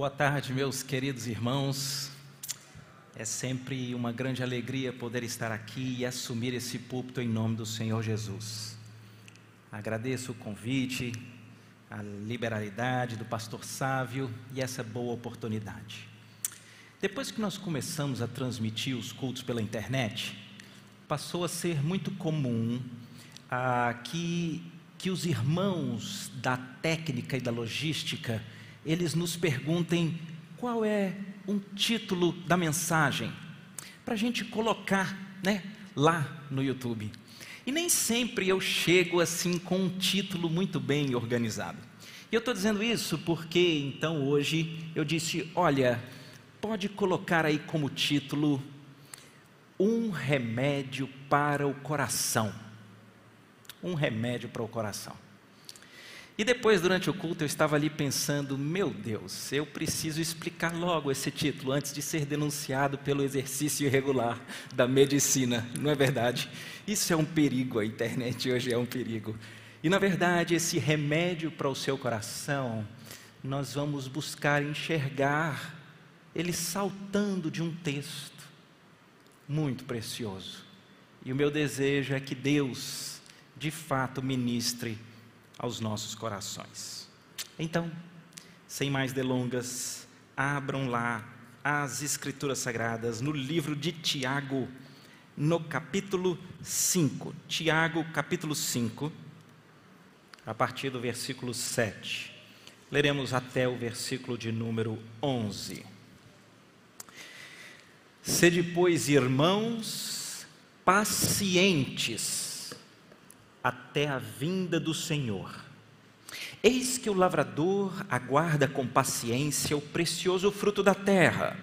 Boa tarde, meus queridos irmãos. É sempre uma grande alegria poder estar aqui e assumir esse púlpito em nome do Senhor Jesus. Agradeço o convite, a liberalidade do pastor Sávio e essa boa oportunidade. Depois que nós começamos a transmitir os cultos pela internet, passou a ser muito comum ah, que, que os irmãos da técnica e da logística eles nos perguntem qual é um título da mensagem, para a gente colocar né, lá no YouTube. E nem sempre eu chego assim com um título muito bem organizado. E eu estou dizendo isso porque então hoje eu disse: olha, pode colocar aí como título Um remédio para o coração. Um remédio para o coração. E depois, durante o culto, eu estava ali pensando: meu Deus, eu preciso explicar logo esse título antes de ser denunciado pelo exercício irregular da medicina, não é verdade? Isso é um perigo, a internet hoje é um perigo. E na verdade, esse remédio para o seu coração, nós vamos buscar enxergar ele saltando de um texto muito precioso. E o meu desejo é que Deus, de fato, ministre aos nossos corações. Então, sem mais delongas, abram lá as Escrituras Sagradas no livro de Tiago, no capítulo 5. Tiago, capítulo 5, a partir do versículo 7. Leremos até o versículo de número 11. Sede, pois, irmãos, pacientes até a vinda do Senhor. Eis que o lavrador aguarda com paciência o precioso fruto da terra,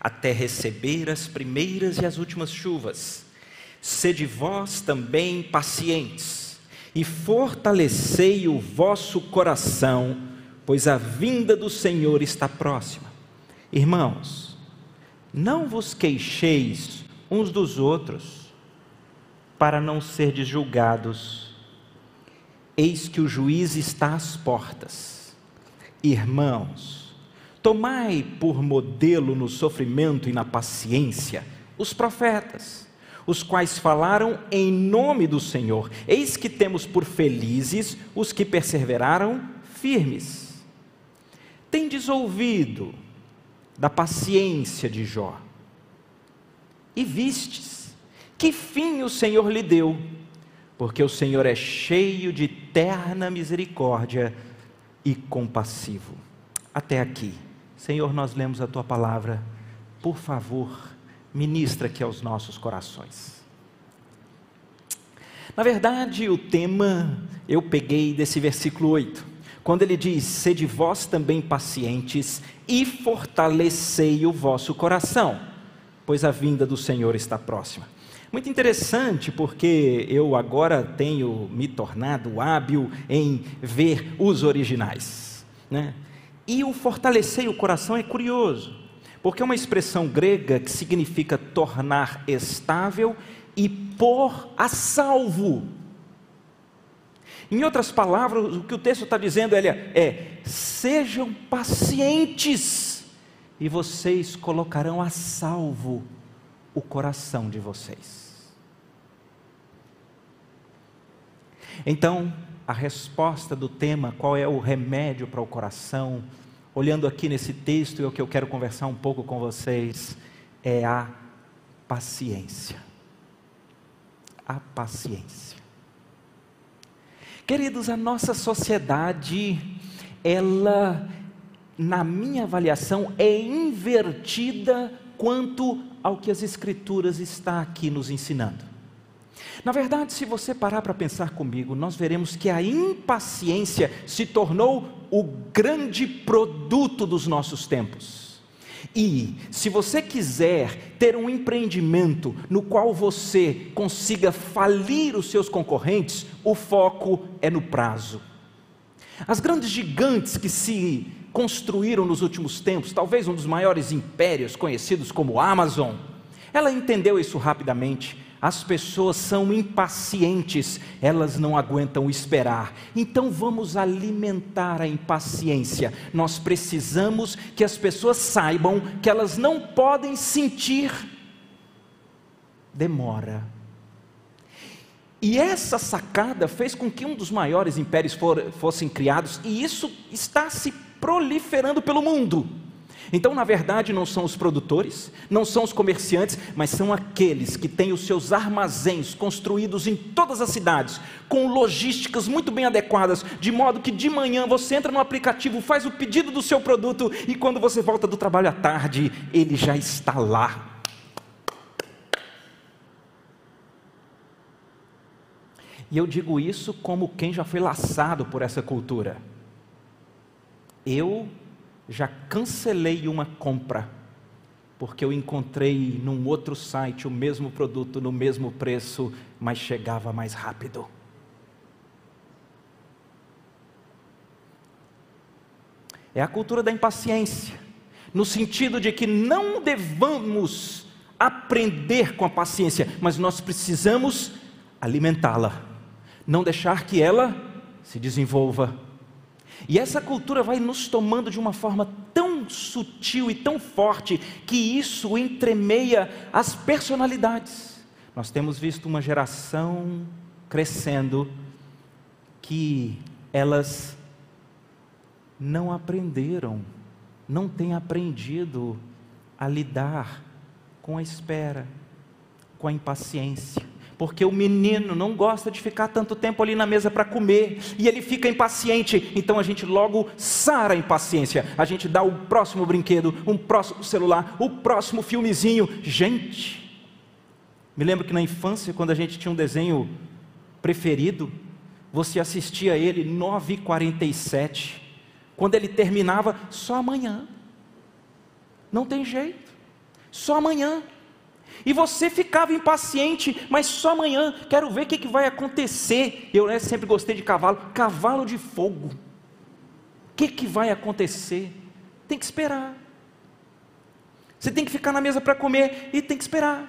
até receber as primeiras e as últimas chuvas. Sede vós também pacientes, e fortalecei o vosso coração, pois a vinda do Senhor está próxima. Irmãos, não vos queixeis uns dos outros, para não serdes julgados. Eis que o juiz está às portas. Irmãos, tomai por modelo no sofrimento e na paciência os profetas, os quais falaram em nome do Senhor. Eis que temos por felizes os que perseveraram firmes. Tendes ouvido da paciência de Jó, e vistes que fim o Senhor lhe deu? Porque o Senhor é cheio de terna misericórdia e compassivo. Até aqui. Senhor, nós lemos a tua palavra. Por favor, ministra aqui aos nossos corações. Na verdade, o tema eu peguei desse versículo 8, quando ele diz: Sede vós também pacientes e fortalecei o vosso coração, pois a vinda do Senhor está próxima. Muito interessante, porque eu agora tenho me tornado hábil em ver os originais. Né? E o fortalecer o coração é curioso, porque é uma expressão grega que significa tornar estável e pôr a salvo. Em outras palavras, o que o texto está dizendo é, é: sejam pacientes, e vocês colocarão a salvo o coração de vocês. Então, a resposta do tema, qual é o remédio para o coração, olhando aqui nesse texto, e é o que eu quero conversar um pouco com vocês, é a paciência. A paciência. Queridos, a nossa sociedade, ela, na minha avaliação, é invertida quanto ao que as Escrituras está aqui nos ensinando. Na verdade, se você parar para pensar comigo, nós veremos que a impaciência se tornou o grande produto dos nossos tempos. E se você quiser ter um empreendimento no qual você consiga falir os seus concorrentes, o foco é no prazo. As grandes gigantes que se construíram nos últimos tempos, talvez um dos maiores impérios conhecidos como Amazon, ela entendeu isso rapidamente As pessoas são impacientes, elas não aguentam esperar. Então vamos alimentar a impaciência. Nós precisamos que as pessoas saibam que elas não podem sentir demora. E essa sacada fez com que um dos maiores impérios for, fossem criados, e isso está se proliferando pelo mundo. Então, na verdade, não são os produtores, não são os comerciantes, mas são aqueles que têm os seus armazéns construídos em todas as cidades, com logísticas muito bem adequadas, de modo que de manhã você entra no aplicativo, faz o pedido do seu produto e quando você volta do trabalho à tarde, ele já está lá. E eu digo isso como quem já foi laçado por essa cultura. Eu já cancelei uma compra, porque eu encontrei num outro site o mesmo produto no mesmo preço, mas chegava mais rápido. É a cultura da impaciência, no sentido de que não devamos aprender com a paciência, mas nós precisamos alimentá-la, não deixar que ela se desenvolva e essa cultura vai nos tomando de uma forma tão sutil e tão forte que isso entremeia as personalidades. Nós temos visto uma geração crescendo que elas não aprenderam, não têm aprendido a lidar com a espera, com a impaciência porque o menino não gosta de ficar tanto tempo ali na mesa para comer, e ele fica impaciente, então a gente logo sara a impaciência, a gente dá o próximo brinquedo, um próximo celular, o próximo filmezinho. Gente, me lembro que na infância, quando a gente tinha um desenho preferido, você assistia a ele 9h47, quando ele terminava, só amanhã. Não tem jeito, só amanhã. E você ficava impaciente, mas só amanhã, quero ver o que, que vai acontecer. Eu né, sempre gostei de cavalo, cavalo de fogo. O que, que vai acontecer? Tem que esperar. Você tem que ficar na mesa para comer e tem que esperar.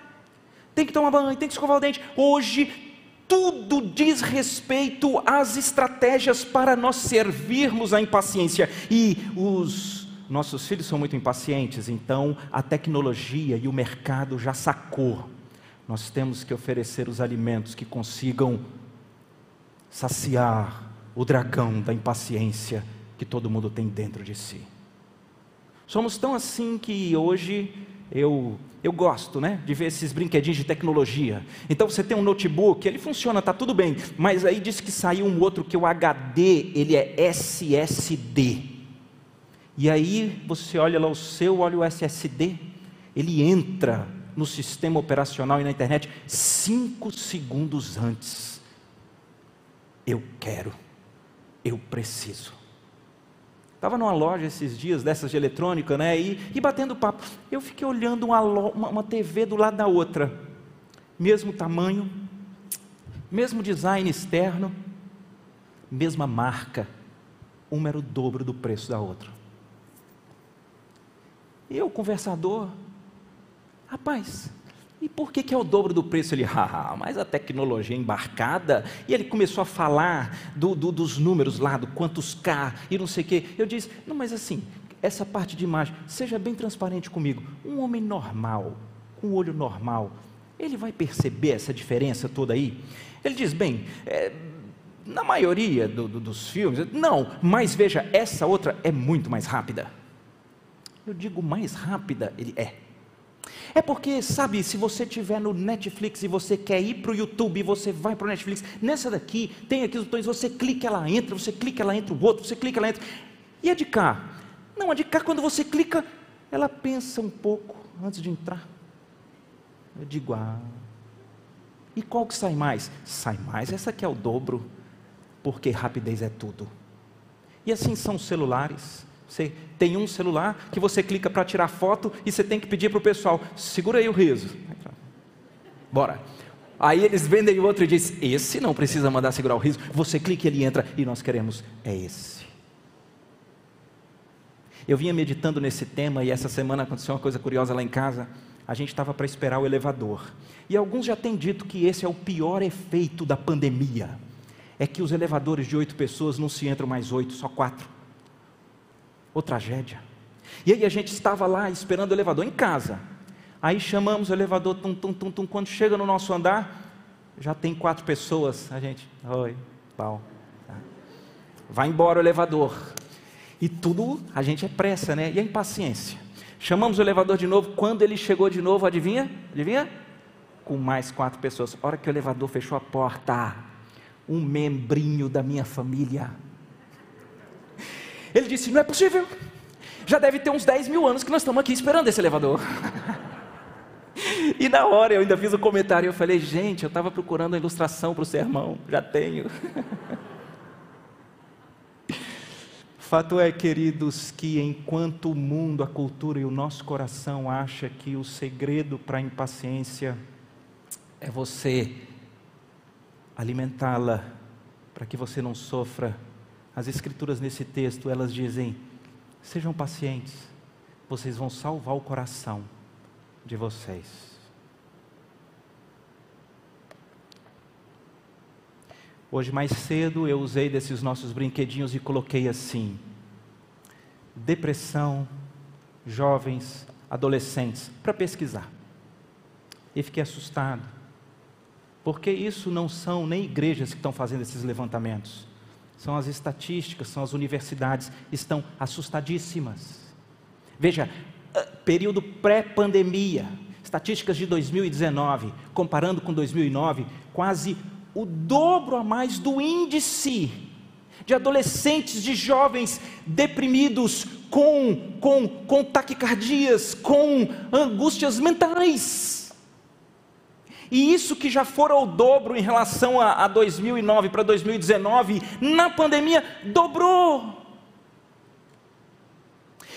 Tem que tomar banho, tem que escovar o dente. Hoje, tudo diz respeito às estratégias para nós servirmos a impaciência. E os nossos filhos são muito impacientes, então a tecnologia e o mercado já sacou. Nós temos que oferecer os alimentos que consigam saciar o dragão da impaciência que todo mundo tem dentro de si. Somos tão assim que hoje eu eu gosto, né, de ver esses brinquedinhos de tecnologia. Então você tem um notebook, ele funciona, tá tudo bem, mas aí diz que saiu um outro que o HD, ele é SSD. E aí você olha lá o seu, olha o SSD, ele entra no sistema operacional e na internet cinco segundos antes. Eu quero, eu preciso. Estava numa loja esses dias dessas de eletrônica, né? E, e batendo papo. Eu fiquei olhando uma, uma, uma TV do lado da outra, mesmo tamanho, mesmo design externo, mesma marca. Uma era o dobro do preço da outra. Eu, conversador, rapaz, e por que, que é o dobro do preço? Ele, haha, mas a tecnologia embarcada. E ele começou a falar do, do, dos números lá, do quantos K e não sei o quê. Eu disse, não, mas assim, essa parte de imagem, seja bem transparente comigo. Um homem normal, com um olho normal, ele vai perceber essa diferença toda aí? Ele diz, bem, é, na maioria do, do, dos filmes, não, mas veja, essa outra é muito mais rápida. Eu digo mais rápida, ele é. É porque, sabe, se você estiver no Netflix e você quer ir para o YouTube, você vai para o Netflix, nessa daqui, tem aqui os botões, você clica, ela entra, você clica, ela entra o outro, você clica, ela entra. E a de cá? Não, a de cá, quando você clica, ela pensa um pouco antes de entrar. Eu digo, ah. E qual que sai mais? Sai mais, essa aqui é o dobro, porque rapidez é tudo. E assim são os celulares. Você tem um celular que você clica para tirar foto e você tem que pedir para o pessoal: segura aí o riso. Bora. Aí eles vendem o outro e dizem: esse não precisa mandar segurar o riso. Você clica e ele entra e nós queremos é esse. Eu vinha meditando nesse tema e essa semana aconteceu uma coisa curiosa lá em casa. a gente estava para esperar o elevador. E alguns já têm dito que esse é o pior efeito da pandemia. É que os elevadores de oito pessoas não se entram mais oito, só quatro. Ô tragédia. E aí a gente estava lá esperando o elevador em casa. Aí chamamos o elevador, tum, tum, tum, tum. Quando chega no nosso andar, já tem quatro pessoas. A gente, oi, pau. Tá. Vai embora o elevador. E tudo, a gente é pressa, né? E a impaciência. Chamamos o elevador de novo. Quando ele chegou de novo, adivinha? Adivinha? Com mais quatro pessoas. A hora que o elevador fechou a porta, um membrinho da minha família. Ele disse: Não é possível. Já deve ter uns 10 mil anos que nós estamos aqui esperando esse elevador. E na hora eu ainda fiz um comentário, eu falei, gente, eu estava procurando a ilustração para o sermão, já tenho. Fato é, queridos, que enquanto o mundo, a cultura e o nosso coração acha que o segredo para a impaciência é você alimentá-la para que você não sofra, as escrituras nesse texto, elas dizem: sejam pacientes, vocês vão salvar o coração de vocês. Hoje mais cedo eu usei desses nossos brinquedinhos e coloquei assim: depressão, jovens, adolescentes, para pesquisar. E fiquei assustado, porque isso não são nem igrejas que estão fazendo esses levantamentos, são as estatísticas, são as universidades, estão assustadíssimas. Veja, período pré-pandemia, estatísticas de 2019, comparando com 2009, quase o dobro a mais do índice de adolescentes, de jovens deprimidos, com, com, com taquicardias, com angústias mentais. E isso que já fora o dobro em relação a, a 2009 para 2019, na pandemia dobrou.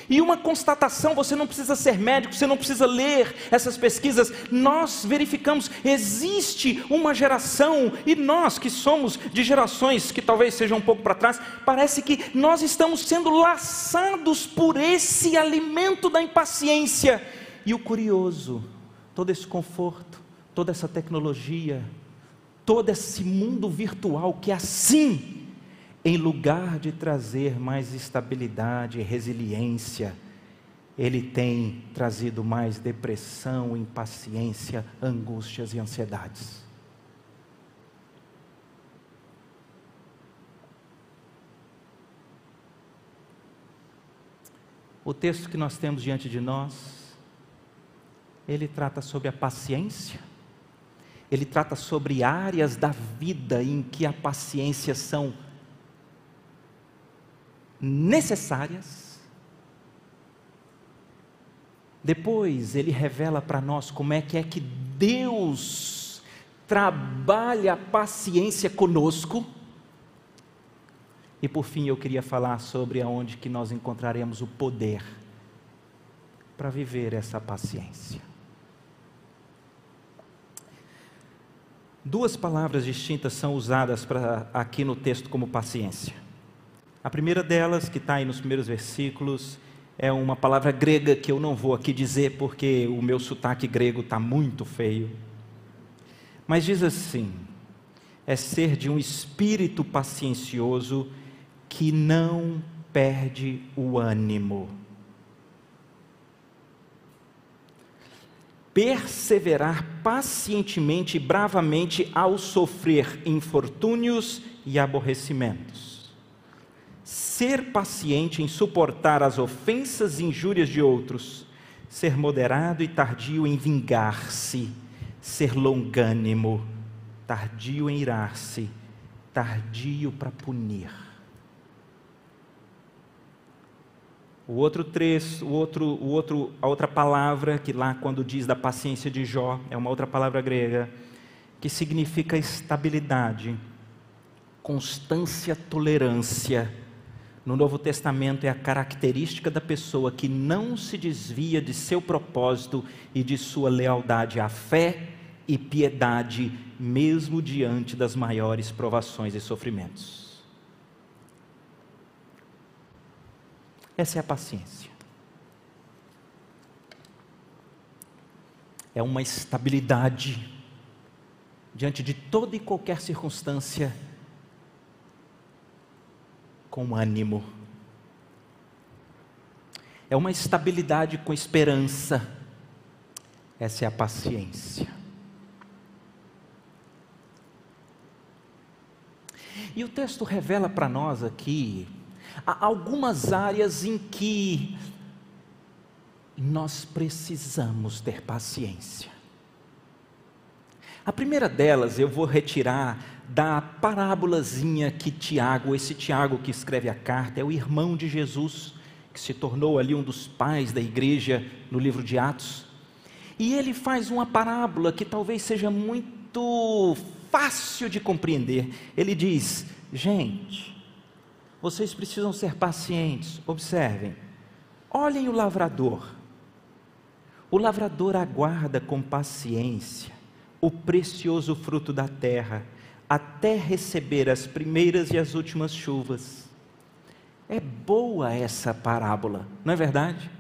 E uma constatação, você não precisa ser médico, você não precisa ler essas pesquisas. Nós verificamos, existe uma geração, e nós que somos de gerações que talvez sejam um pouco para trás, parece que nós estamos sendo laçados por esse alimento da impaciência. E o curioso, todo esse conforto, toda essa tecnologia, todo esse mundo virtual que é assim em lugar de trazer mais estabilidade resiliência, ele tem trazido mais depressão, impaciência, angústias e ansiedades. O texto que nós temos diante de nós, ele trata sobre a paciência, ele trata sobre áreas da vida em que a paciência são necessárias. Depois ele revela para nós como é que é que Deus trabalha a paciência conosco. E por fim eu queria falar sobre aonde que nós encontraremos o poder para viver essa paciência. Duas palavras distintas são usadas para, aqui no texto como paciência. A primeira delas, que está aí nos primeiros versículos, é uma palavra grega que eu não vou aqui dizer porque o meu sotaque grego está muito feio. Mas diz assim: é ser de um espírito paciencioso que não perde o ânimo. Perseverar pacientemente e bravamente ao sofrer infortúnios e aborrecimentos ser paciente em suportar as ofensas e injúrias de outros, ser moderado e tardio em vingar-se, ser longânimo, tardio em irar-se, tardio para punir. O outro trecho, o outro, o outro, a outra palavra que lá quando diz da paciência de Jó é uma outra palavra grega que significa estabilidade, constância, tolerância no Novo Testamento é a característica da pessoa que não se desvia de seu propósito e de sua lealdade à fé e piedade, mesmo diante das maiores provações e sofrimentos. Essa é a paciência. é uma estabilidade diante de toda e qualquer circunstância, com ânimo. É uma estabilidade com esperança. Essa é a paciência. E o texto revela para nós aqui algumas áreas em que nós precisamos ter paciência. A primeira delas eu vou retirar da parábolazinha que Tiago, esse Tiago que escreve a carta, é o irmão de Jesus, que se tornou ali um dos pais da igreja no livro de Atos. E ele faz uma parábola que talvez seja muito fácil de compreender. Ele diz: Gente, vocês precisam ser pacientes. Observem, olhem o lavrador. O lavrador aguarda com paciência o precioso fruto da terra, até receber as primeiras e as últimas chuvas. É boa essa parábola, não é verdade?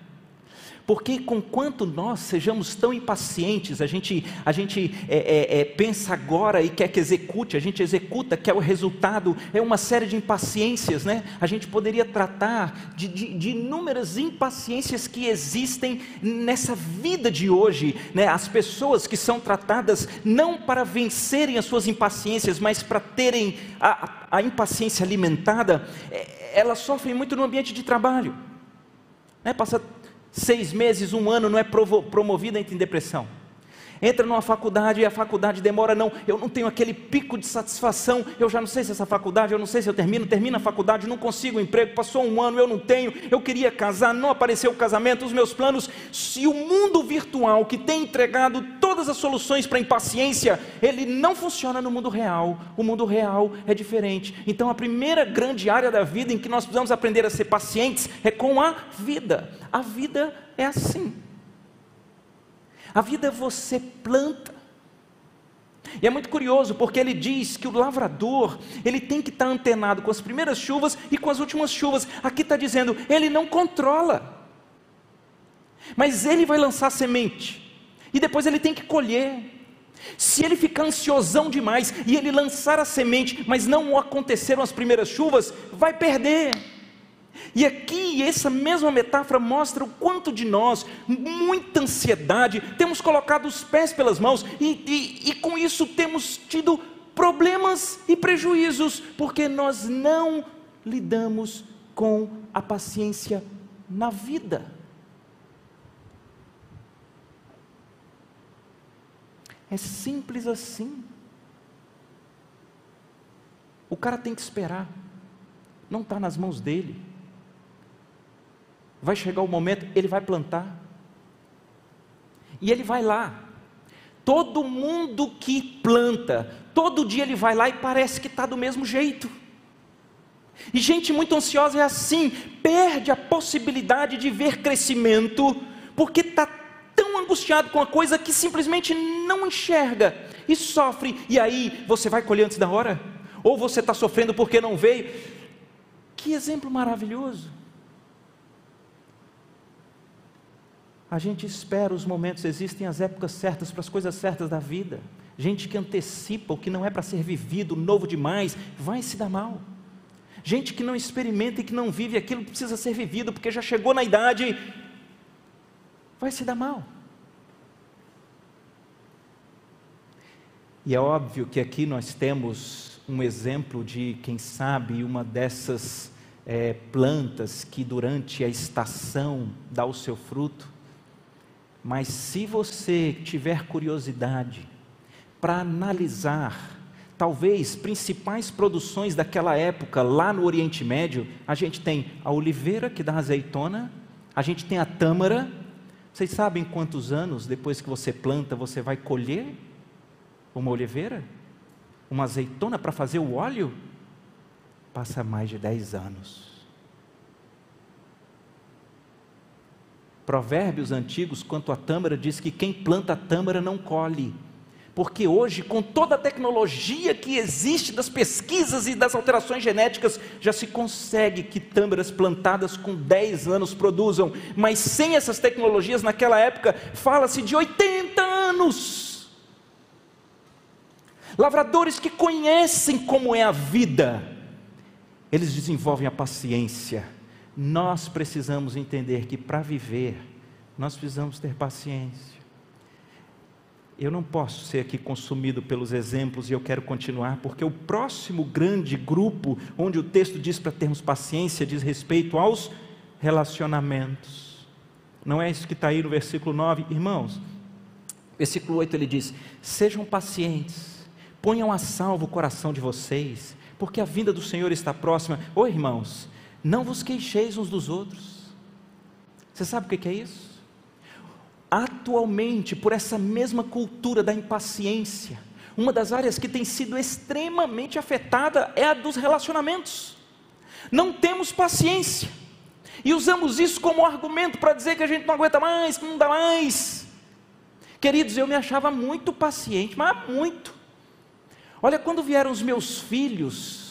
Porque conquanto nós sejamos tão impacientes, a gente, a gente é, é, é, pensa agora e quer que execute, a gente executa, quer o resultado, é uma série de impaciências, né? A gente poderia tratar de, de, de inúmeras impaciências que existem nessa vida de hoje, né? As pessoas que são tratadas não para vencerem as suas impaciências, mas para terem a, a impaciência alimentada, é, elas sofrem muito no ambiente de trabalho. Né? Passa seis meses, um ano, não é promovida em depressão entra numa faculdade e a faculdade demora, não, eu não tenho aquele pico de satisfação, eu já não sei se essa faculdade, eu não sei se eu termino, termina a faculdade, não consigo um emprego, passou um ano, eu não tenho, eu queria casar, não apareceu o casamento, os meus planos, se o mundo virtual que tem entregado todas as soluções para a impaciência, ele não funciona no mundo real, o mundo real é diferente, então a primeira grande área da vida em que nós precisamos aprender a ser pacientes é com a vida, a vida é assim, a vida você planta. E é muito curioso porque ele diz que o lavrador, ele tem que estar antenado com as primeiras chuvas e com as últimas chuvas. Aqui está dizendo, ele não controla. Mas ele vai lançar semente. E depois ele tem que colher. Se ele ficar ansiosão demais e ele lançar a semente, mas não aconteceram as primeiras chuvas, vai perder. E aqui, essa mesma metáfora mostra o quanto de nós, muita ansiedade, temos colocado os pés pelas mãos e, e, e com isso temos tido problemas e prejuízos, porque nós não lidamos com a paciência na vida. É simples assim. O cara tem que esperar, não está nas mãos dele vai chegar o momento, ele vai plantar. E ele vai lá. Todo mundo que planta, todo dia ele vai lá e parece que está do mesmo jeito. E gente muito ansiosa é assim, perde a possibilidade de ver crescimento, porque está tão angustiado com a coisa que simplesmente não enxerga e sofre. E aí, você vai colher antes da hora? Ou você está sofrendo porque não veio? Que exemplo maravilhoso. A gente espera os momentos, existem as épocas certas para as coisas certas da vida. Gente que antecipa o que não é para ser vivido, novo demais, vai se dar mal. Gente que não experimenta e que não vive aquilo que precisa ser vivido, porque já chegou na idade, vai se dar mal. E é óbvio que aqui nós temos um exemplo de, quem sabe, uma dessas é, plantas que durante a estação dá o seu fruto mas se você tiver curiosidade para analisar, talvez principais produções daquela época lá no Oriente Médio, a gente tem a oliveira que dá azeitona, a gente tem a tâmara. Vocês sabem quantos anos depois que você planta você vai colher uma oliveira? Uma azeitona para fazer o óleo? Passa mais de 10 anos. Provérbios antigos, quanto à tâmara, diz que quem planta tâmara não colhe. Porque hoje, com toda a tecnologia que existe das pesquisas e das alterações genéticas, já se consegue que tâmaras plantadas com 10 anos produzam. Mas sem essas tecnologias, naquela época, fala-se de 80 anos. Lavradores que conhecem como é a vida, eles desenvolvem a paciência. Nós precisamos entender que para viver, nós precisamos ter paciência. Eu não posso ser aqui consumido pelos exemplos e eu quero continuar, porque o próximo grande grupo, onde o texto diz para termos paciência, diz respeito aos relacionamentos. Não é isso que está aí no versículo 9, irmãos. Versículo 8 ele diz: Sejam pacientes, ponham a salvo o coração de vocês, porque a vinda do Senhor está próxima. Ô irmãos, não vos queixeis uns dos outros. Você sabe o que é isso? atualmente, por essa mesma cultura da impaciência, uma das áreas que tem sido extremamente afetada é a dos relacionamentos. Não temos paciência. E usamos isso como argumento para dizer que a gente não aguenta mais, que não dá mais. Queridos, eu me achava muito paciente, mas muito. Olha, quando vieram os meus filhos,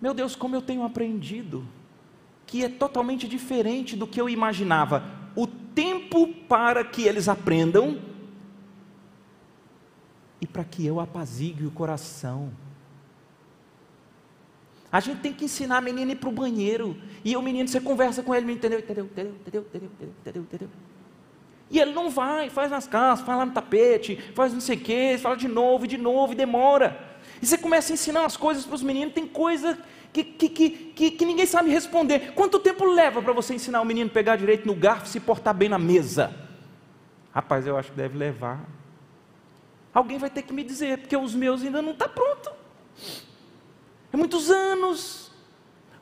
meu Deus, como eu tenho aprendido, que é totalmente diferente do que eu imaginava. O tempo para que eles aprendam e para que eu apazigue o coração. A gente tem que ensinar a menina a ir para o banheiro. E o menino, você conversa com ele, entendeu, entendeu, entendeu, entendeu, entendeu, entendeu, entendeu. E ele não vai, faz nas casas, faz lá no tapete, faz não sei o quê, fala de novo, de novo, e demora. E você começa a ensinar as coisas para os meninos, tem coisa que, que, que, que, ninguém sabe responder. Quanto tempo leva para você ensinar o menino a pegar direito no garfo e se portar bem na mesa? Rapaz, eu acho que deve levar. Alguém vai ter que me dizer, porque os meus ainda não estão tá pronto. É muitos anos,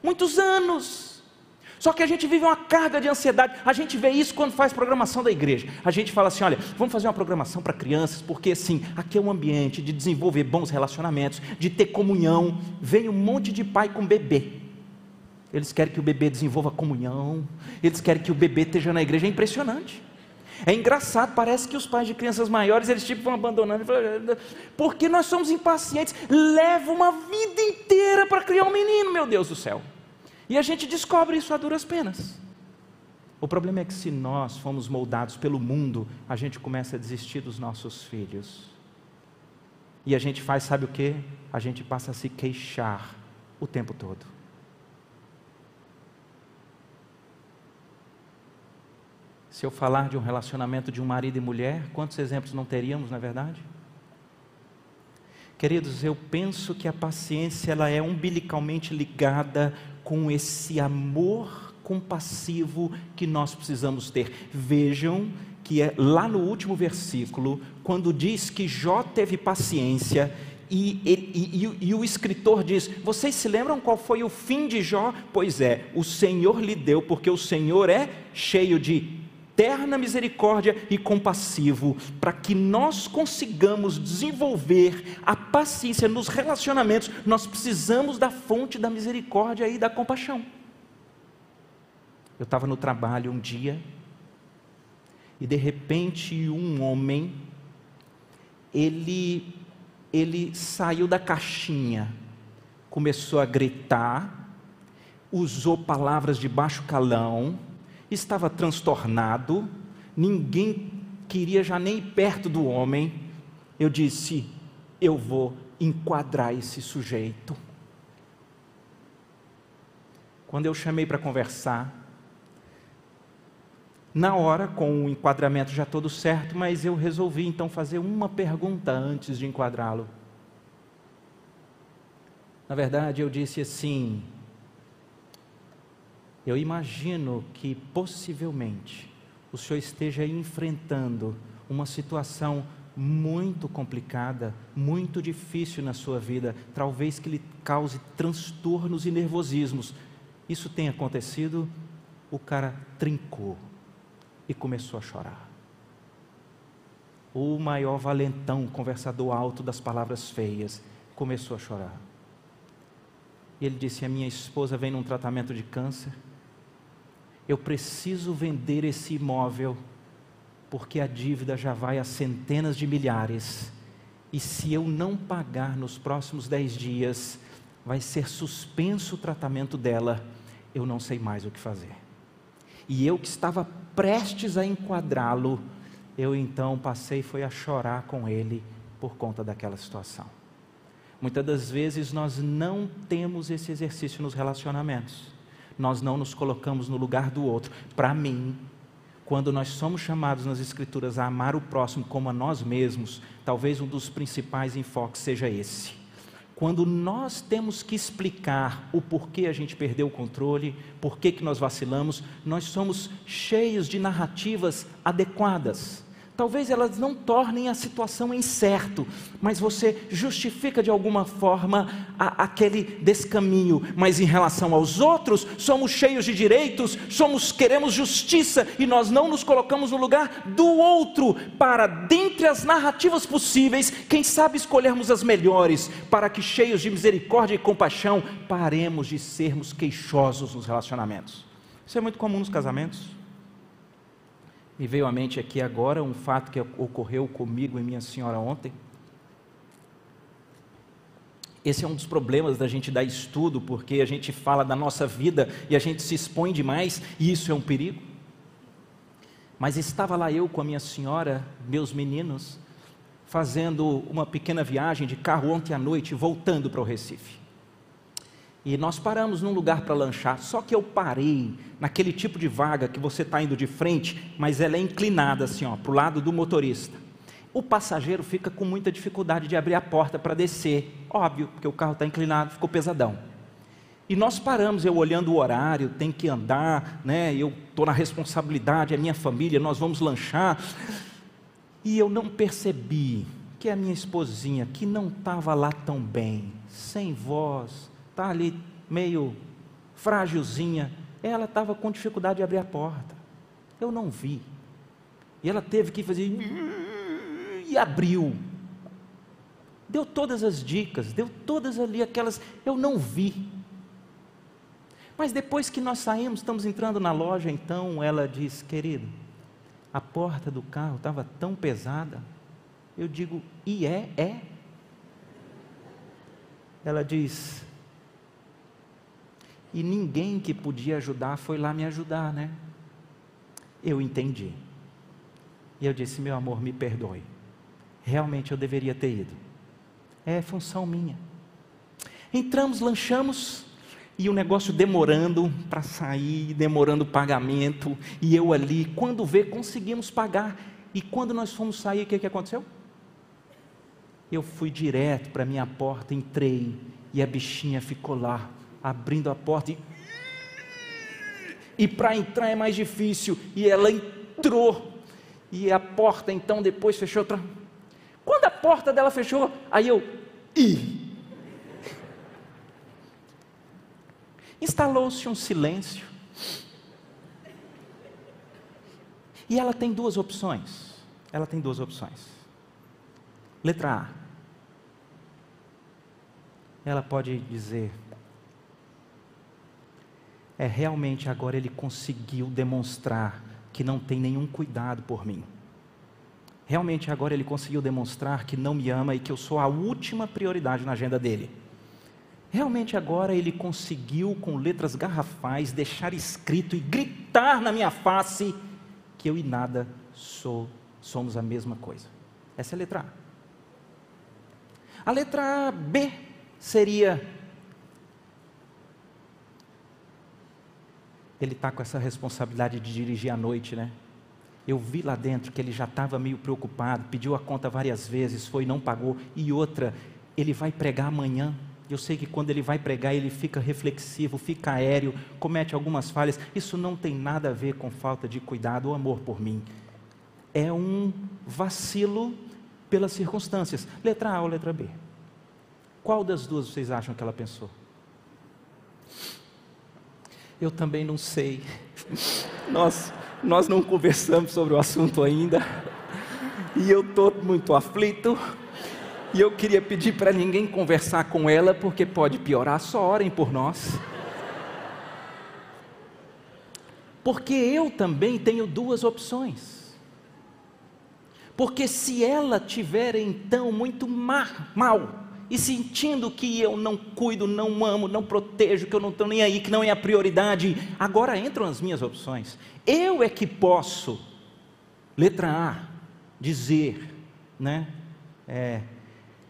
muitos anos. Só que a gente vive uma carga de ansiedade. A gente vê isso quando faz programação da igreja. A gente fala assim: olha, vamos fazer uma programação para crianças, porque assim, aqui é um ambiente de desenvolver bons relacionamentos, de ter comunhão. Vem um monte de pai com bebê. Eles querem que o bebê desenvolva comunhão, eles querem que o bebê esteja na igreja. É impressionante. É engraçado, parece que os pais de crianças maiores, eles tipo vão abandonando, porque nós somos impacientes. Leva uma vida inteira para criar um menino, meu Deus do céu. E a gente descobre isso a duras penas. O problema é que se nós fomos moldados pelo mundo, a gente começa a desistir dos nossos filhos. E a gente faz, sabe o que? A gente passa a se queixar o tempo todo. Se eu falar de um relacionamento de um marido e mulher, quantos exemplos não teríamos, na é verdade? Queridos, eu penso que a paciência ela é umbilicalmente ligada com esse amor compassivo que nós precisamos ter. Vejam que é lá no último versículo, quando diz que Jó teve paciência, e, e, e, e, o escritor diz: Vocês se lembram qual foi o fim de Jó? Pois é, o Senhor lhe deu, porque o Senhor é cheio de eterna misericórdia e compassivo, para que nós consigamos desenvolver a paciência nos relacionamentos, nós precisamos da fonte da misericórdia e da compaixão. Eu estava no trabalho um dia, e de repente um homem, ele, ele saiu da caixinha, começou a gritar, usou palavras de baixo calão, estava transtornado, ninguém queria já nem ir perto do homem. Eu disse: Eu vou enquadrar esse sujeito. Quando eu chamei para conversar, na hora, com o enquadramento já todo certo, mas eu resolvi então fazer uma pergunta antes de enquadrá-lo. Na verdade, eu disse assim: eu imagino que possivelmente o senhor esteja enfrentando uma situação muito complicada, muito difícil na sua vida, talvez que lhe cause transtornos e nervosismos. Isso tem acontecido? O cara trincou e começou a chorar. O maior valentão, conversador alto das palavras feias, começou a chorar. E ele disse: A minha esposa vem num tratamento de câncer eu preciso vender esse imóvel, porque a dívida já vai a centenas de milhares, e se eu não pagar nos próximos dez dias, vai ser suspenso o tratamento dela, eu não sei mais o que fazer. E eu que estava prestes a enquadrá-lo, eu então passei foi a chorar com ele por conta daquela situação. Muitas das vezes nós não temos esse exercício nos relacionamentos. Nós não nos colocamos no lugar do outro. Para mim, quando nós somos chamados nas Escrituras a amar o próximo como a nós mesmos, talvez um dos principais enfoques seja esse. Quando nós temos que explicar o porquê a gente perdeu o controle, porquê que nós vacilamos, nós somos cheios de narrativas adequadas Talvez elas não tornem a situação incerto, mas você justifica de alguma forma a, aquele descaminho. Mas em relação aos outros, somos cheios de direitos, somos queremos justiça e nós não nos colocamos no lugar do outro para dentre as narrativas possíveis, quem sabe escolhermos as melhores, para que cheios de misericórdia e compaixão paremos de sermos queixosos nos relacionamentos. Isso é muito comum nos casamentos. Me veio à mente aqui agora um fato que ocorreu comigo e minha senhora ontem. Esse é um dos problemas da gente dar estudo, porque a gente fala da nossa vida e a gente se expõe demais, e isso é um perigo. Mas estava lá eu com a minha senhora, meus meninos, fazendo uma pequena viagem de carro ontem à noite, voltando para o Recife. E nós paramos num lugar para lanchar, só que eu parei naquele tipo de vaga que você está indo de frente, mas ela é inclinada assim, ó, para o lado do motorista. O passageiro fica com muita dificuldade de abrir a porta para descer, óbvio, porque o carro está inclinado, ficou pesadão. E nós paramos, eu olhando o horário, tem que andar, né? Eu estou na responsabilidade, é minha família, nós vamos lanchar. E eu não percebi que a minha esposinha, que não estava lá tão bem, sem voz, está ali meio frágilzinha, ela estava com dificuldade de abrir a porta. Eu não vi. E ela teve que fazer e abriu. Deu todas as dicas, deu todas ali aquelas, eu não vi. Mas depois que nós saímos, estamos entrando na loja, então ela diz: "Querido, a porta do carro estava tão pesada". Eu digo: "E é, é". Ela diz: e ninguém que podia ajudar foi lá me ajudar, né? Eu entendi. E eu disse: Meu amor, me perdoe. Realmente eu deveria ter ido. É função minha. Entramos, lanchamos, e o negócio demorando para sair, demorando o pagamento, e eu ali, quando vê, conseguimos pagar. E quando nós fomos sair, o que, que aconteceu? Eu fui direto para minha porta, entrei, e a bichinha ficou lá, abrindo a porta e. E para entrar é mais difícil. E ela entrou. E a porta então depois fechou. Quando a porta dela fechou, aí eu. Instalou-se um silêncio. E ela tem duas opções. Ela tem duas opções. Letra A. Ela pode dizer: é realmente agora ele conseguiu demonstrar que não tem nenhum cuidado por mim. Realmente agora ele conseguiu demonstrar que não me ama e que eu sou a última prioridade na agenda dele. Realmente agora ele conseguiu, com letras garrafais, deixar escrito e gritar na minha face que eu e nada sou, somos a mesma coisa. Essa é a letra A. A letra B seria ele está com essa responsabilidade de dirigir à noite, né? Eu vi lá dentro que ele já estava meio preocupado, pediu a conta várias vezes, foi não pagou. E outra, ele vai pregar amanhã. Eu sei que quando ele vai pregar, ele fica reflexivo, fica aéreo, comete algumas falhas. Isso não tem nada a ver com falta de cuidado ou amor por mim. É um vacilo pelas circunstâncias. Letra A ou letra B? Qual das duas vocês acham que ela pensou? Eu também não sei. Nós, nós não conversamos sobre o assunto ainda. E eu estou muito aflito. E eu queria pedir para ninguém conversar com ela, porque pode piorar. Só orem por nós. Porque eu também tenho duas opções. Porque se ela tiver então muito mal, e sentindo que eu não cuido, não amo, não protejo, que eu não estou nem aí, que não é a prioridade, agora entram as minhas opções. Eu é que posso, letra A, dizer, né? É,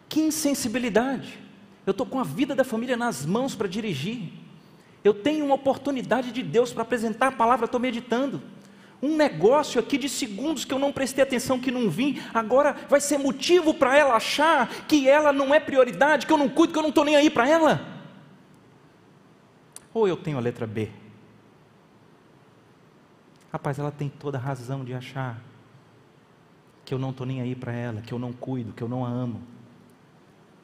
que insensibilidade. Eu estou com a vida da família nas mãos para dirigir. Eu tenho uma oportunidade de Deus para apresentar a palavra, estou meditando. Um negócio aqui de segundos que eu não prestei atenção, que não vim, agora vai ser motivo para ela achar que ela não é prioridade, que eu não cuido, que eu não estou nem aí para ela. Ou eu tenho a letra B. Rapaz, ela tem toda a razão de achar que eu não estou nem aí para ela, que eu não cuido, que eu não a amo.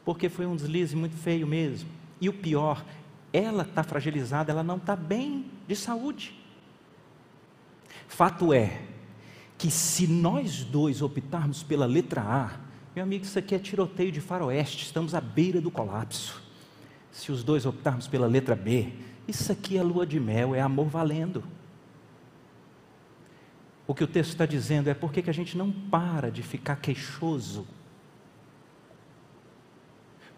Porque foi um deslize muito feio mesmo. E o pior, ela está fragilizada, ela não está bem de saúde. Fato é que se nós dois optarmos pela letra A, meu amigo, isso aqui é tiroteio de faroeste, estamos à beira do colapso. Se os dois optarmos pela letra B, isso aqui é lua de mel, é amor valendo. O que o texto está dizendo é por que a gente não para de ficar queixoso.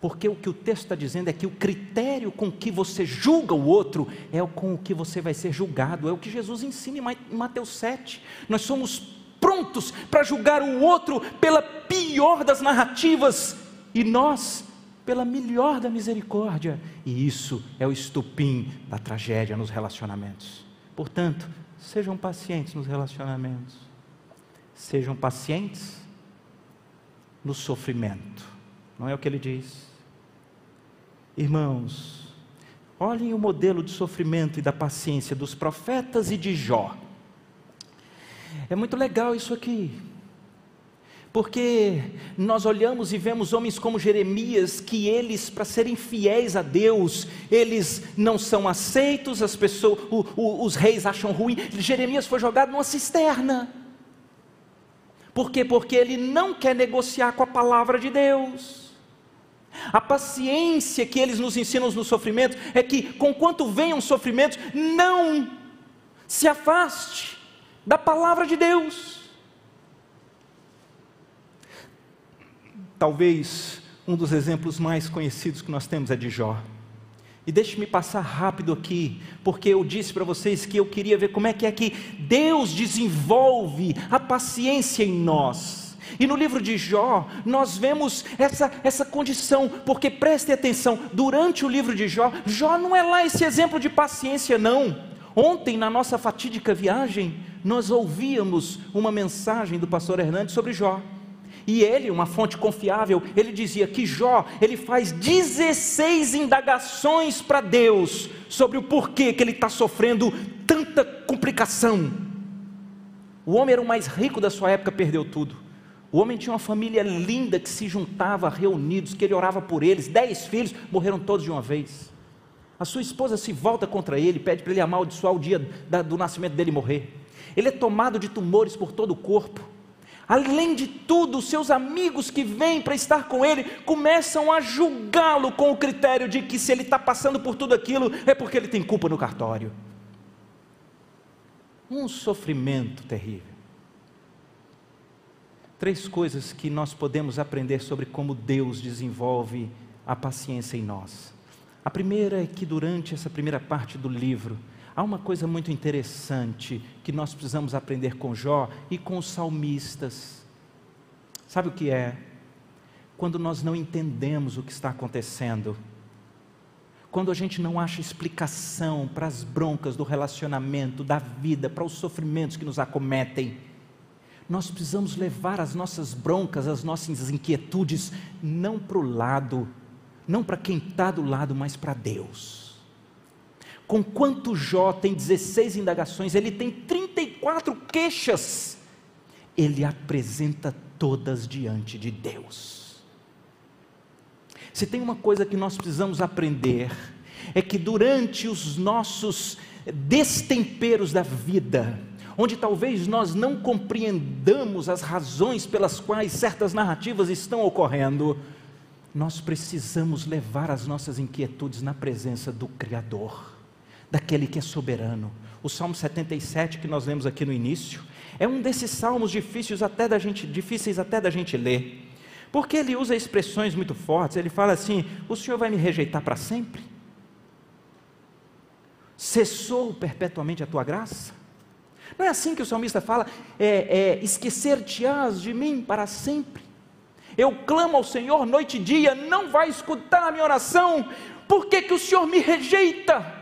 Porque o que o texto está dizendo é que o critério com que você julga o outro é o com o que você vai ser julgado, é o que Jesus ensina em Mateus 7. Nós somos prontos para julgar o outro pela pior das narrativas e nós pela melhor da misericórdia. E isso é o estupim da tragédia nos relacionamentos. Portanto, Sejam pacientes nos relacionamentos. Sejam pacientes no sofrimento. Não é o que ele diz. Irmãos, olhem o modelo de sofrimento e da paciência dos profetas e de Jó. É muito legal isso aqui porque nós olhamos e vemos homens como Jeremias, que eles, para serem fiéis a Deus, eles não são aceitos, as pessoas, o, o, os reis acham ruim. Jeremias foi jogado numa cisterna. Por quê? Porque ele não quer negociar com a palavra de Deus. A paciência que eles nos ensinam no sofrimento é que, conquanto venham sofrimentos, não se afaste da palavra de Deus. Talvez um dos exemplos mais conhecidos que nós temos é de Jó. E deixe-me passar rápido aqui, porque eu disse para vocês que eu queria ver como é que é que Deus desenvolve a paciência em nós. E no livro de Jó, nós vemos essa, essa condição, porque prestem atenção, durante o livro de Jó, Jó não é lá esse exemplo de paciência, não. Ontem, na nossa fatídica viagem, nós ouvíamos uma mensagem do pastor Hernandes sobre Jó. E ele, uma fonte confiável, ele dizia que Jó, ele faz 16 indagações para Deus sobre o porquê que ele está sofrendo tanta complicação. O homem era o mais rico da sua época, perdeu tudo. O homem tinha uma família linda que se juntava reunidos, que ele orava por eles. Dez filhos morreram todos de uma vez. A sua esposa se volta contra ele, pede para ele amaldiçoar o dia do nascimento dele morrer. Ele é tomado de tumores por todo o corpo. Além de tudo, seus amigos que vêm para estar com ele começam a julgá-lo com o critério de que se ele está passando por tudo aquilo é porque ele tem culpa no cartório. Um sofrimento terrível. Três coisas que nós podemos aprender sobre como Deus desenvolve a paciência em nós. A primeira é que durante essa primeira parte do livro, Há uma coisa muito interessante que nós precisamos aprender com Jó e com os salmistas. Sabe o que é? Quando nós não entendemos o que está acontecendo, quando a gente não acha explicação para as broncas do relacionamento, da vida, para os sofrimentos que nos acometem, nós precisamos levar as nossas broncas, as nossas inquietudes, não para o lado, não para quem está do lado, mas para Deus. Com quanto Jó tem 16 indagações, ele tem 34 queixas. Ele apresenta todas diante de Deus. Se tem uma coisa que nós precisamos aprender, é que durante os nossos destemperos da vida, onde talvez nós não compreendamos as razões pelas quais certas narrativas estão ocorrendo, nós precisamos levar as nossas inquietudes na presença do Criador daquele que é soberano. O Salmo 77 que nós lemos aqui no início é um desses salmos difíceis até da gente, difíceis até da gente ler. Porque ele usa expressões muito fortes, ele fala assim: "O Senhor vai me rejeitar para sempre? Cessou perpetuamente a tua graça?" Não é assim que o salmista fala? É, é esquecer-te-ás de mim para sempre. Eu clamo ao Senhor noite e dia, não vai escutar a minha oração. Por que, que o Senhor me rejeita?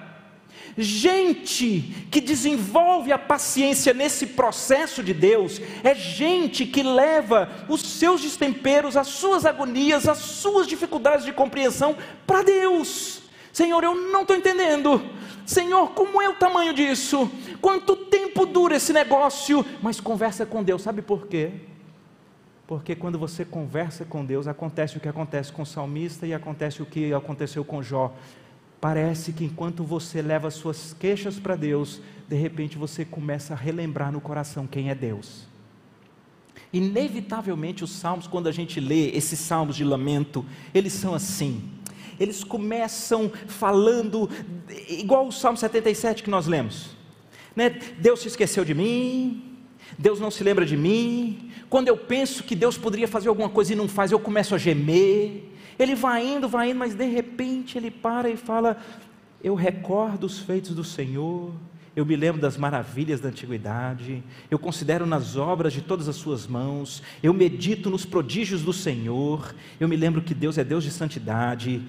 Gente que desenvolve a paciência nesse processo de Deus, é gente que leva os seus destemperos, as suas agonias, as suas dificuldades de compreensão para Deus. Senhor, eu não estou entendendo. Senhor, como é o tamanho disso? Quanto tempo dura esse negócio? Mas conversa com Deus, sabe por quê? Porque quando você conversa com Deus, acontece o que acontece com o salmista e acontece o que aconteceu com Jó. Parece que enquanto você leva suas queixas para Deus, de repente você começa a relembrar no coração quem é Deus. Inevitavelmente, os salmos, quando a gente lê esses salmos de lamento, eles são assim eles começam falando, igual o Salmo 77 que nós lemos. Né? Deus se esqueceu de mim, Deus não se lembra de mim. Quando eu penso que Deus poderia fazer alguma coisa e não faz, eu começo a gemer. Ele vai indo, vai indo, mas de repente ele para e fala: Eu recordo os feitos do Senhor, eu me lembro das maravilhas da antiguidade, eu considero nas obras de todas as suas mãos, eu medito nos prodígios do Senhor, eu me lembro que Deus é Deus de santidade,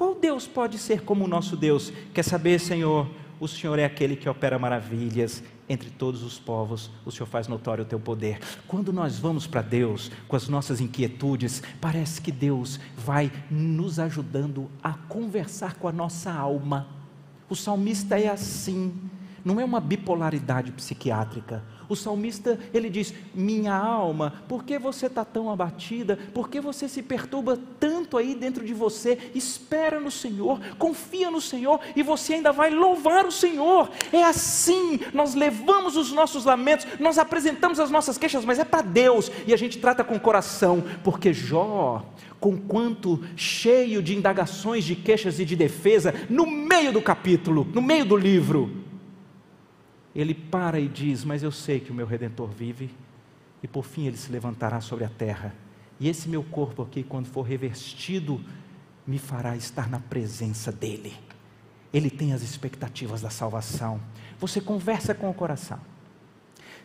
qual Deus pode ser como o nosso Deus? Quer saber, Senhor? O Senhor é aquele que opera maravilhas entre todos os povos, o Senhor faz notório o teu poder. Quando nós vamos para Deus com as nossas inquietudes, parece que Deus vai nos ajudando a conversar com a nossa alma. O salmista é assim, não é uma bipolaridade psiquiátrica. O salmista, ele diz: Minha alma, por que você está tão abatida? Por que você se perturba tanto aí dentro de você? Espera no Senhor, confia no Senhor e você ainda vai louvar o Senhor. É assim, nós levamos os nossos lamentos, nós apresentamos as nossas queixas, mas é para Deus e a gente trata com o coração, porque Jó, com quanto cheio de indagações, de queixas e de defesa, no meio do capítulo, no meio do livro, ele para e diz: Mas eu sei que o meu redentor vive, e por fim ele se levantará sobre a terra. E esse meu corpo aqui, quando for revestido, me fará estar na presença dele. Ele tem as expectativas da salvação. Você conversa com o coração.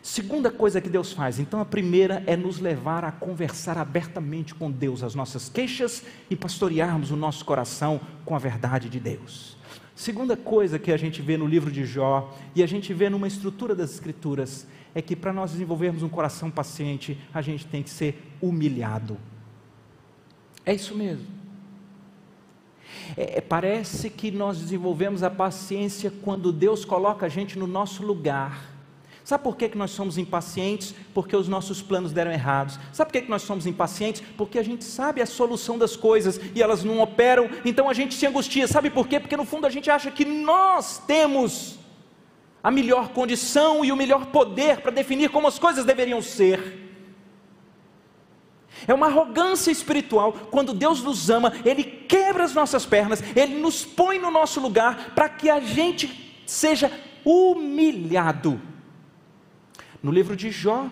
Segunda coisa que Deus faz, então a primeira é nos levar a conversar abertamente com Deus as nossas queixas e pastorearmos o nosso coração com a verdade de Deus. Segunda coisa que a gente vê no livro de Jó e a gente vê numa estrutura das Escrituras é que para nós desenvolvermos um coração paciente, a gente tem que ser humilhado. É isso mesmo. É, é parece que nós desenvolvemos a paciência quando Deus coloca a gente no nosso lugar Sabe por que, que nós somos impacientes? Porque os nossos planos deram errados. Sabe por que, que nós somos impacientes? Porque a gente sabe a solução das coisas e elas não operam, então a gente se angustia. Sabe por quê? Porque no fundo a gente acha que nós temos a melhor condição e o melhor poder para definir como as coisas deveriam ser. É uma arrogância espiritual. Quando Deus nos ama, Ele quebra as nossas pernas, Ele nos põe no nosso lugar para que a gente seja humilhado no livro de Jó,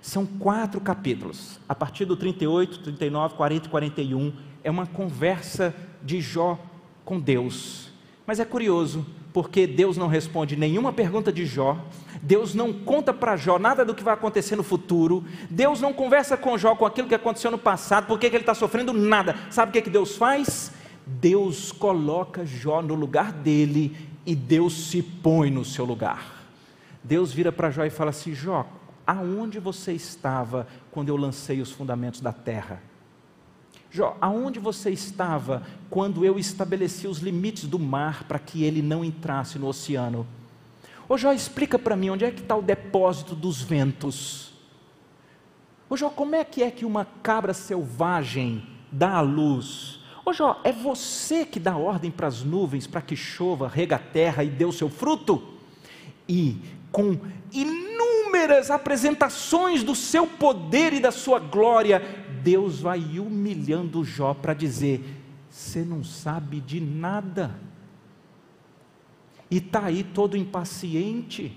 são quatro capítulos, a partir do 38, 39, 40 e 41, é uma conversa de Jó com Deus. Mas é curioso, porque Deus não responde nenhuma pergunta de Jó, Deus não conta para Jó nada do que vai acontecer no futuro, Deus não conversa com Jó com aquilo que aconteceu no passado, por que ele está sofrendo nada. Sabe o que, que Deus faz? Deus coloca Jó no lugar dele e Deus se põe no seu lugar. Deus vira para Jó e fala assim: Jó, aonde você estava quando eu lancei os fundamentos da terra? Jó, aonde você estava quando eu estabeleci os limites do mar para que ele não entrasse no oceano? Ô Jó, explica para mim onde é que está o depósito dos ventos. Ô Jó, como é que é que uma cabra selvagem dá a luz? Ô Jó, é você que dá ordem para as nuvens para que chova, rega a terra e dê o seu fruto? E com inúmeras apresentações do seu poder e da sua glória, Deus vai humilhando Jó para dizer: você não sabe de nada, e está aí todo impaciente.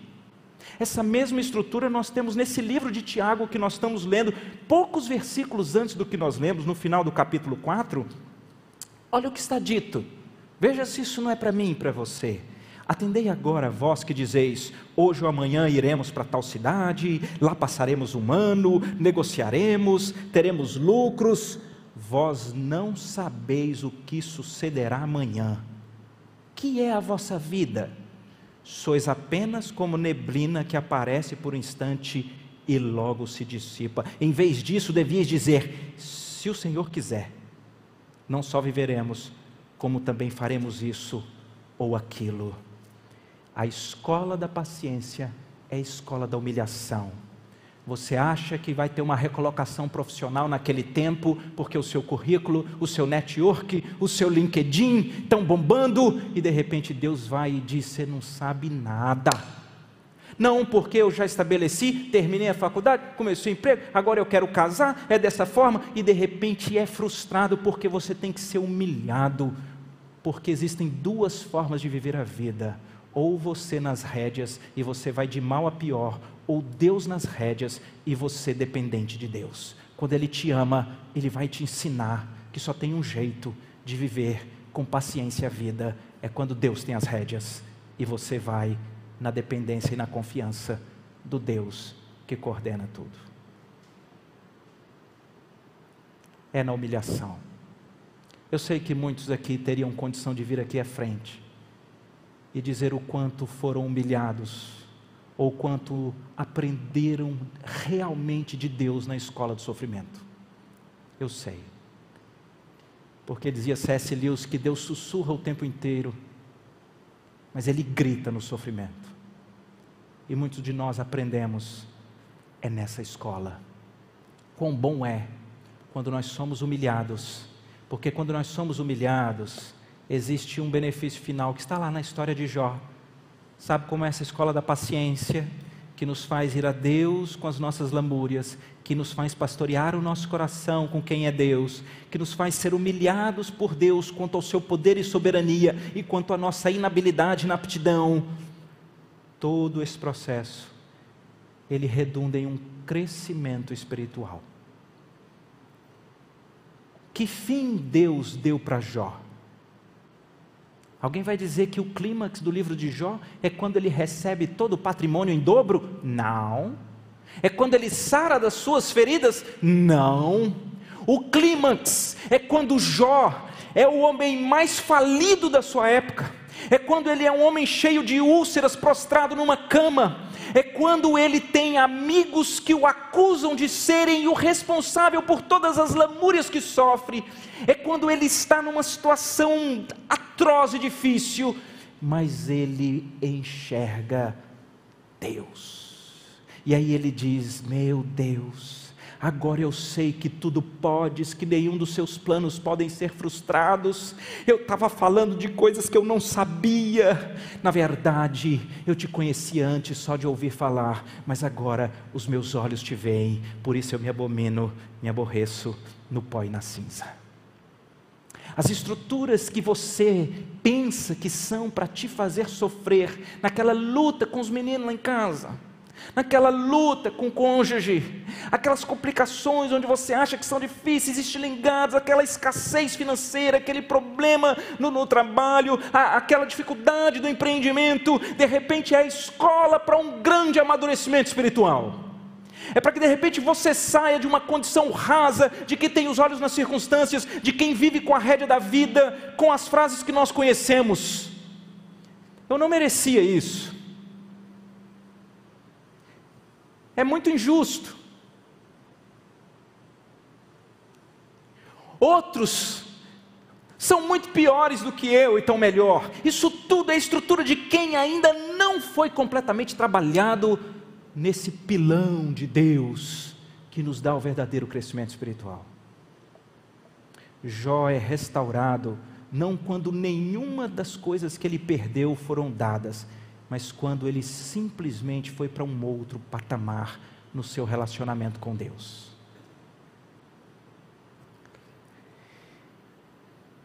Essa mesma estrutura nós temos nesse livro de Tiago que nós estamos lendo, poucos versículos antes do que nós lemos, no final do capítulo 4. Olha o que está dito, veja se isso não é para mim e para você. Atendei agora, vós que dizeis: hoje ou amanhã iremos para tal cidade, lá passaremos um ano, negociaremos, teremos lucros. Vós não sabeis o que sucederá amanhã. Que é a vossa vida? Sois apenas como neblina que aparece por um instante e logo se dissipa. Em vez disso, devias dizer: se o Senhor quiser, não só viveremos, como também faremos isso ou aquilo. A escola da paciência é a escola da humilhação. Você acha que vai ter uma recolocação profissional naquele tempo, porque o seu currículo, o seu network, o seu LinkedIn estão bombando, e de repente Deus vai e diz: Você não sabe nada. Não, porque eu já estabeleci, terminei a faculdade, comecei o emprego, agora eu quero casar, é dessa forma, e de repente é frustrado porque você tem que ser humilhado, porque existem duas formas de viver a vida ou você nas rédeas e você vai de mal a pior, ou Deus nas rédeas e você dependente de Deus. Quando Ele te ama, Ele vai te ensinar que só tem um jeito de viver com paciência a vida, é quando Deus tem as rédeas e você vai na dependência e na confiança do Deus que coordena tudo. É na humilhação. Eu sei que muitos aqui teriam condição de vir aqui à frente e dizer o quanto foram humilhados, ou quanto aprenderam realmente de Deus na escola do sofrimento. Eu sei. Porque dizia C.S. Lewis que Deus sussurra o tempo inteiro, mas Ele grita no sofrimento. E muitos de nós aprendemos é nessa escola. Quão bom é quando nós somos humilhados, porque quando nós somos humilhados, existe um benefício final que está lá na história de Jó. Sabe como é essa escola da paciência, que nos faz ir a Deus com as nossas lamúrias, que nos faz pastorear o nosso coração com quem é Deus, que nos faz ser humilhados por Deus quanto ao seu poder e soberania e quanto à nossa inabilidade e inaptidão. Todo esse processo, ele redunda em um crescimento espiritual. Que fim Deus deu para Jó? Alguém vai dizer que o clímax do livro de Jó é quando ele recebe todo o patrimônio em dobro? Não. É quando ele sara das suas feridas? Não. O clímax é quando Jó é o homem mais falido da sua época. É quando ele é um homem cheio de úlceras, prostrado numa cama. É quando ele tem amigos que o acusam de serem o responsável por todas as lamúrias que sofre. É quando ele está numa situação atroz e difícil, mas ele enxerga Deus. E aí ele diz: Meu Deus, agora eu sei que tudo podes, que nenhum dos seus planos podem ser frustrados. Eu estava falando de coisas que eu não sabia. Na verdade, eu te conhecia antes só de ouvir falar, mas agora os meus olhos te veem, por isso eu me abomino, me aborreço no pó e na cinza as estruturas que você pensa que são para te fazer sofrer, naquela luta com os meninos lá em casa, naquela luta com o cônjuge, aquelas complicações onde você acha que são difíceis, estilingados, aquela escassez financeira, aquele problema no, no trabalho, a, aquela dificuldade do empreendimento, de repente é a escola para um grande amadurecimento espiritual é para que de repente você saia de uma condição rasa, de quem tem os olhos nas circunstâncias, de quem vive com a rédea da vida, com as frases que nós conhecemos. Eu não merecia isso. É muito injusto. Outros são muito piores do que eu e tão melhor. Isso tudo é estrutura de quem ainda não foi completamente trabalhado nesse pilão de Deus que nos dá o verdadeiro crescimento espiritual. Jó é restaurado não quando nenhuma das coisas que ele perdeu foram dadas, mas quando ele simplesmente foi para um outro patamar no seu relacionamento com Deus.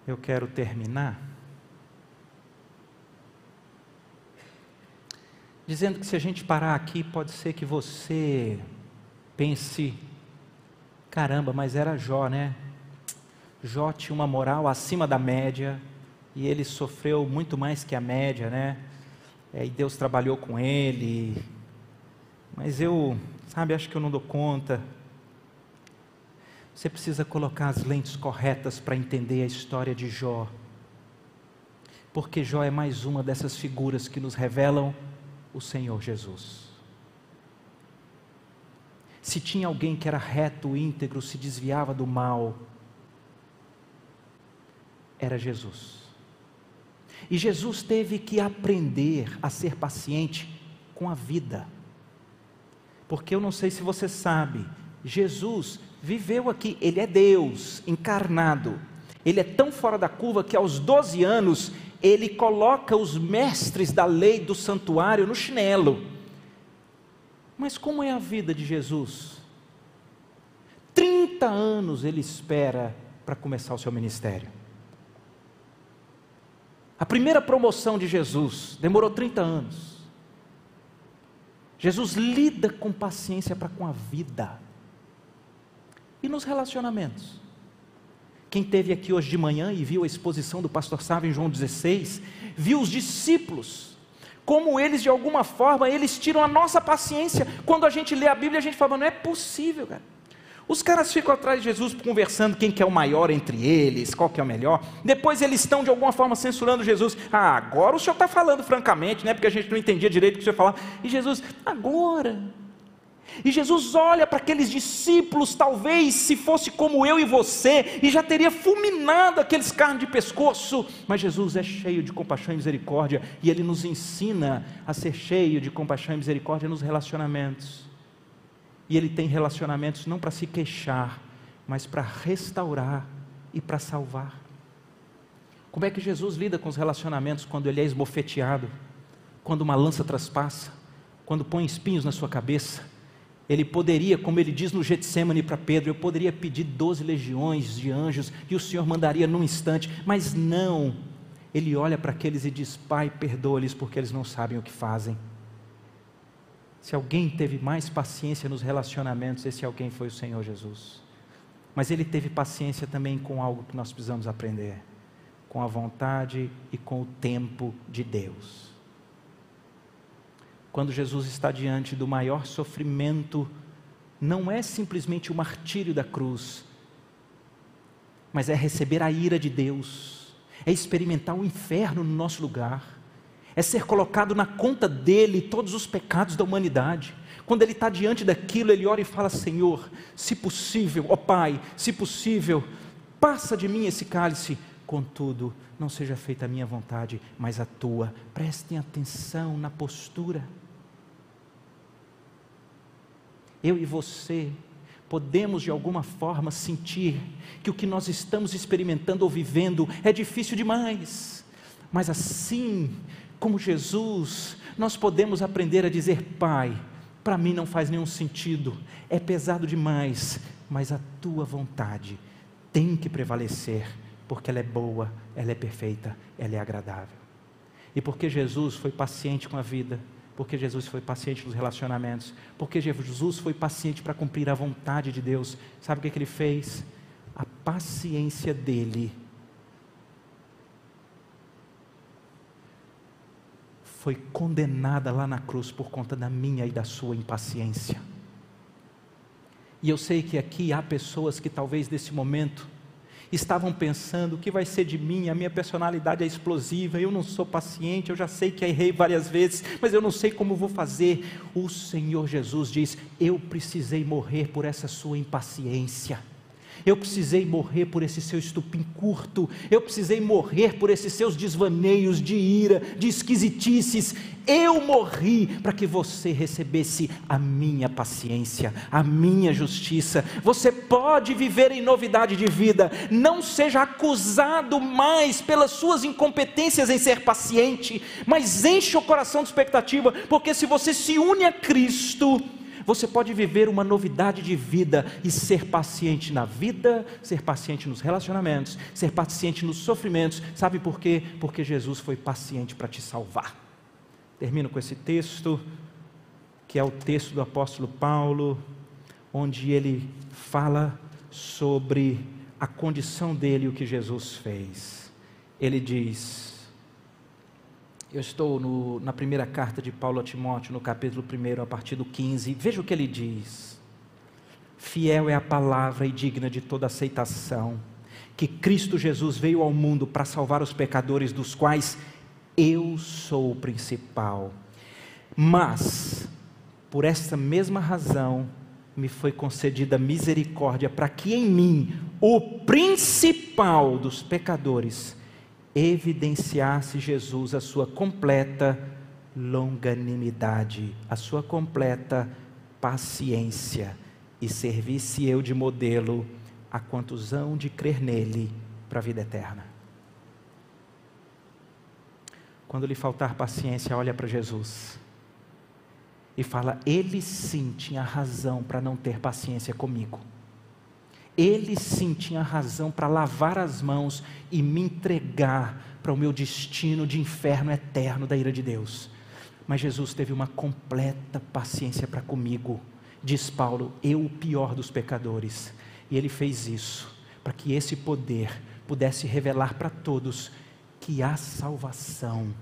Eu quero terminar dizendo que se a gente parar aqui, pode ser que você pense: caramba, mas era Jó, né? Jó tinha uma moral acima da média e ele sofreu muito mais que a média, né? é, e Deus trabalhou com ele, mas eu, sabe, acho que eu não dou conta. Você precisa colocar as lentes corretas para entender a história de Jó. Porque Jó é mais uma dessas figuras que nos revelam o Senhor Jesus. Se tinha alguém que era reto, íntegro, se desviava do mal, era Jesus. E Jesus teve que aprender a ser paciente com a vida. Porque eu não sei se você sabe, Jesus viveu aqui, ele é Deus encarnado. Ele é tão fora da curva que aos 12 anos ele coloca os mestres da lei do santuário no chinelo. Mas como é a vida de Jesus? 30 anos ele espera para começar o seu ministério. A primeira promoção de Jesus demorou 30 anos. Jesus lida com paciência para com a vida. E nos relacionamentos? Quem teve aqui hoje de manhã e viu a exposição do pastor Sávio em João 16, viu os discípulos, como eles de alguma forma, eles tiram a nossa paciência. Quando a gente lê a Bíblia, a gente fala, não é possível, cara. Os caras ficam atrás de Jesus conversando quem que é o maior entre eles, qual que é o melhor. Depois eles estão de alguma forma censurando Jesus. Ah, agora o senhor está falando francamente, né? Porque a gente não entendia direito o que o senhor falava. E Jesus, agora. E Jesus olha para aqueles discípulos, talvez se fosse como eu e você, e já teria fulminado aqueles carnes de pescoço. Mas Jesus é cheio de compaixão e misericórdia, e ele nos ensina a ser cheio de compaixão e misericórdia nos relacionamentos. E ele tem relacionamentos não para se queixar, mas para restaurar e para salvar. Como é que Jesus lida com os relacionamentos quando ele é esbofeteado, quando uma lança traspassa, quando põe espinhos na sua cabeça? Ele poderia, como ele diz no Getsemane para Pedro, eu poderia pedir doze legiões de anjos e o Senhor mandaria num instante, mas não. Ele olha para aqueles e diz: Pai, perdoa-lhes porque eles não sabem o que fazem. Se alguém teve mais paciência nos relacionamentos, esse alguém foi o Senhor Jesus. Mas ele teve paciência também com algo que nós precisamos aprender: com a vontade e com o tempo de Deus. Quando Jesus está diante do maior sofrimento, não é simplesmente o martírio da cruz, mas é receber a ira de Deus, é experimentar o inferno no nosso lugar é ser colocado na conta dele todos os pecados da humanidade. Quando ele está diante daquilo, ele ora e fala: Senhor, se possível, ó Pai, se possível, passa de mim esse cálice. Contudo, não seja feita a minha vontade, mas a tua. Prestem atenção na postura. Eu e você podemos de alguma forma sentir que o que nós estamos experimentando ou vivendo é difícil demais, mas assim como Jesus, nós podemos aprender a dizer: Pai, para mim não faz nenhum sentido, é pesado demais, mas a tua vontade tem que prevalecer, porque ela é boa, ela é perfeita, ela é agradável. E porque Jesus foi paciente com a vida, porque Jesus foi paciente nos relacionamentos, porque Jesus foi paciente para cumprir a vontade de Deus, sabe o que, que ele fez? A paciência dele foi condenada lá na cruz por conta da minha e da sua impaciência. E eu sei que aqui há pessoas que talvez nesse momento estavam pensando: o que vai ser de mim? A minha personalidade é explosiva, eu não sou paciente, eu já sei que errei várias vezes, mas eu não sei como vou fazer. O Senhor Jesus diz: eu precisei morrer por essa sua impaciência. Eu precisei morrer por esse seu estupim curto, eu precisei morrer por esses seus desvaneios de ira, de esquisitices. Eu morri para que você recebesse a minha paciência, a minha justiça. Você pode viver em novidade de vida, não seja acusado mais pelas suas incompetências em ser paciente, mas enche o coração de expectativa, porque se você se une a Cristo, você pode viver uma novidade de vida e ser paciente na vida, ser paciente nos relacionamentos, ser paciente nos sofrimentos. Sabe por quê? Porque Jesus foi paciente para te salvar. Termino com esse texto, que é o texto do apóstolo Paulo, onde ele fala sobre a condição dele e o que Jesus fez. Ele diz: Eu estou no, na primeira carta de Paulo a Timóteo, no capítulo 1, a partir do 15. Veja o que ele diz. Fiel é a palavra e digna de toda aceitação, que Cristo Jesus veio ao mundo para salvar os pecadores, dos quais eu sou o principal. Mas, por esta mesma razão, me foi concedida misericórdia para que em mim, o principal dos pecadores, evidenciasse Jesus a sua completa longanimidade, a sua completa paciência e servisse eu de modelo a quantos hão de crer nele para a vida eterna. Quando lhe faltar paciência, olha para Jesus e fala: Ele sim tinha razão para não ter paciência comigo. Ele sim tinha razão para lavar as mãos e me entregar para o meu destino de inferno eterno da ira de Deus. Mas Jesus teve uma completa paciência para comigo, diz Paulo, eu o pior dos pecadores. E ele fez isso para que esse poder pudesse revelar para todos que há salvação.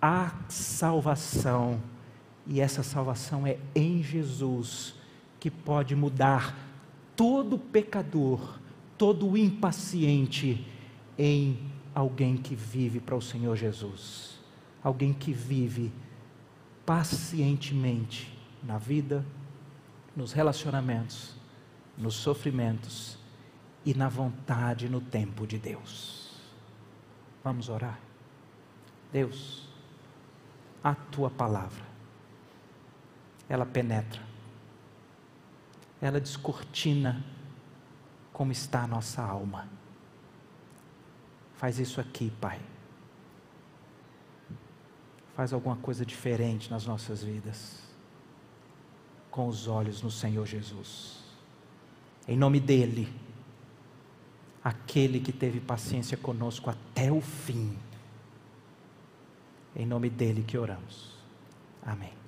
Há salvação. E essa salvação é em Jesus, que pode mudar todo pecador, todo impaciente em alguém que vive para o Senhor Jesus, alguém que vive pacientemente na vida, nos relacionamentos, nos sofrimentos e na vontade no tempo de Deus. Vamos orar. Deus, a tua palavra, ela penetra ela descortina como está a nossa alma. Faz isso aqui, Pai. Faz alguma coisa diferente nas nossas vidas, com os olhos no Senhor Jesus. Em nome dEle, aquele que teve paciência conosco até o fim. Em nome dEle que oramos. Amém.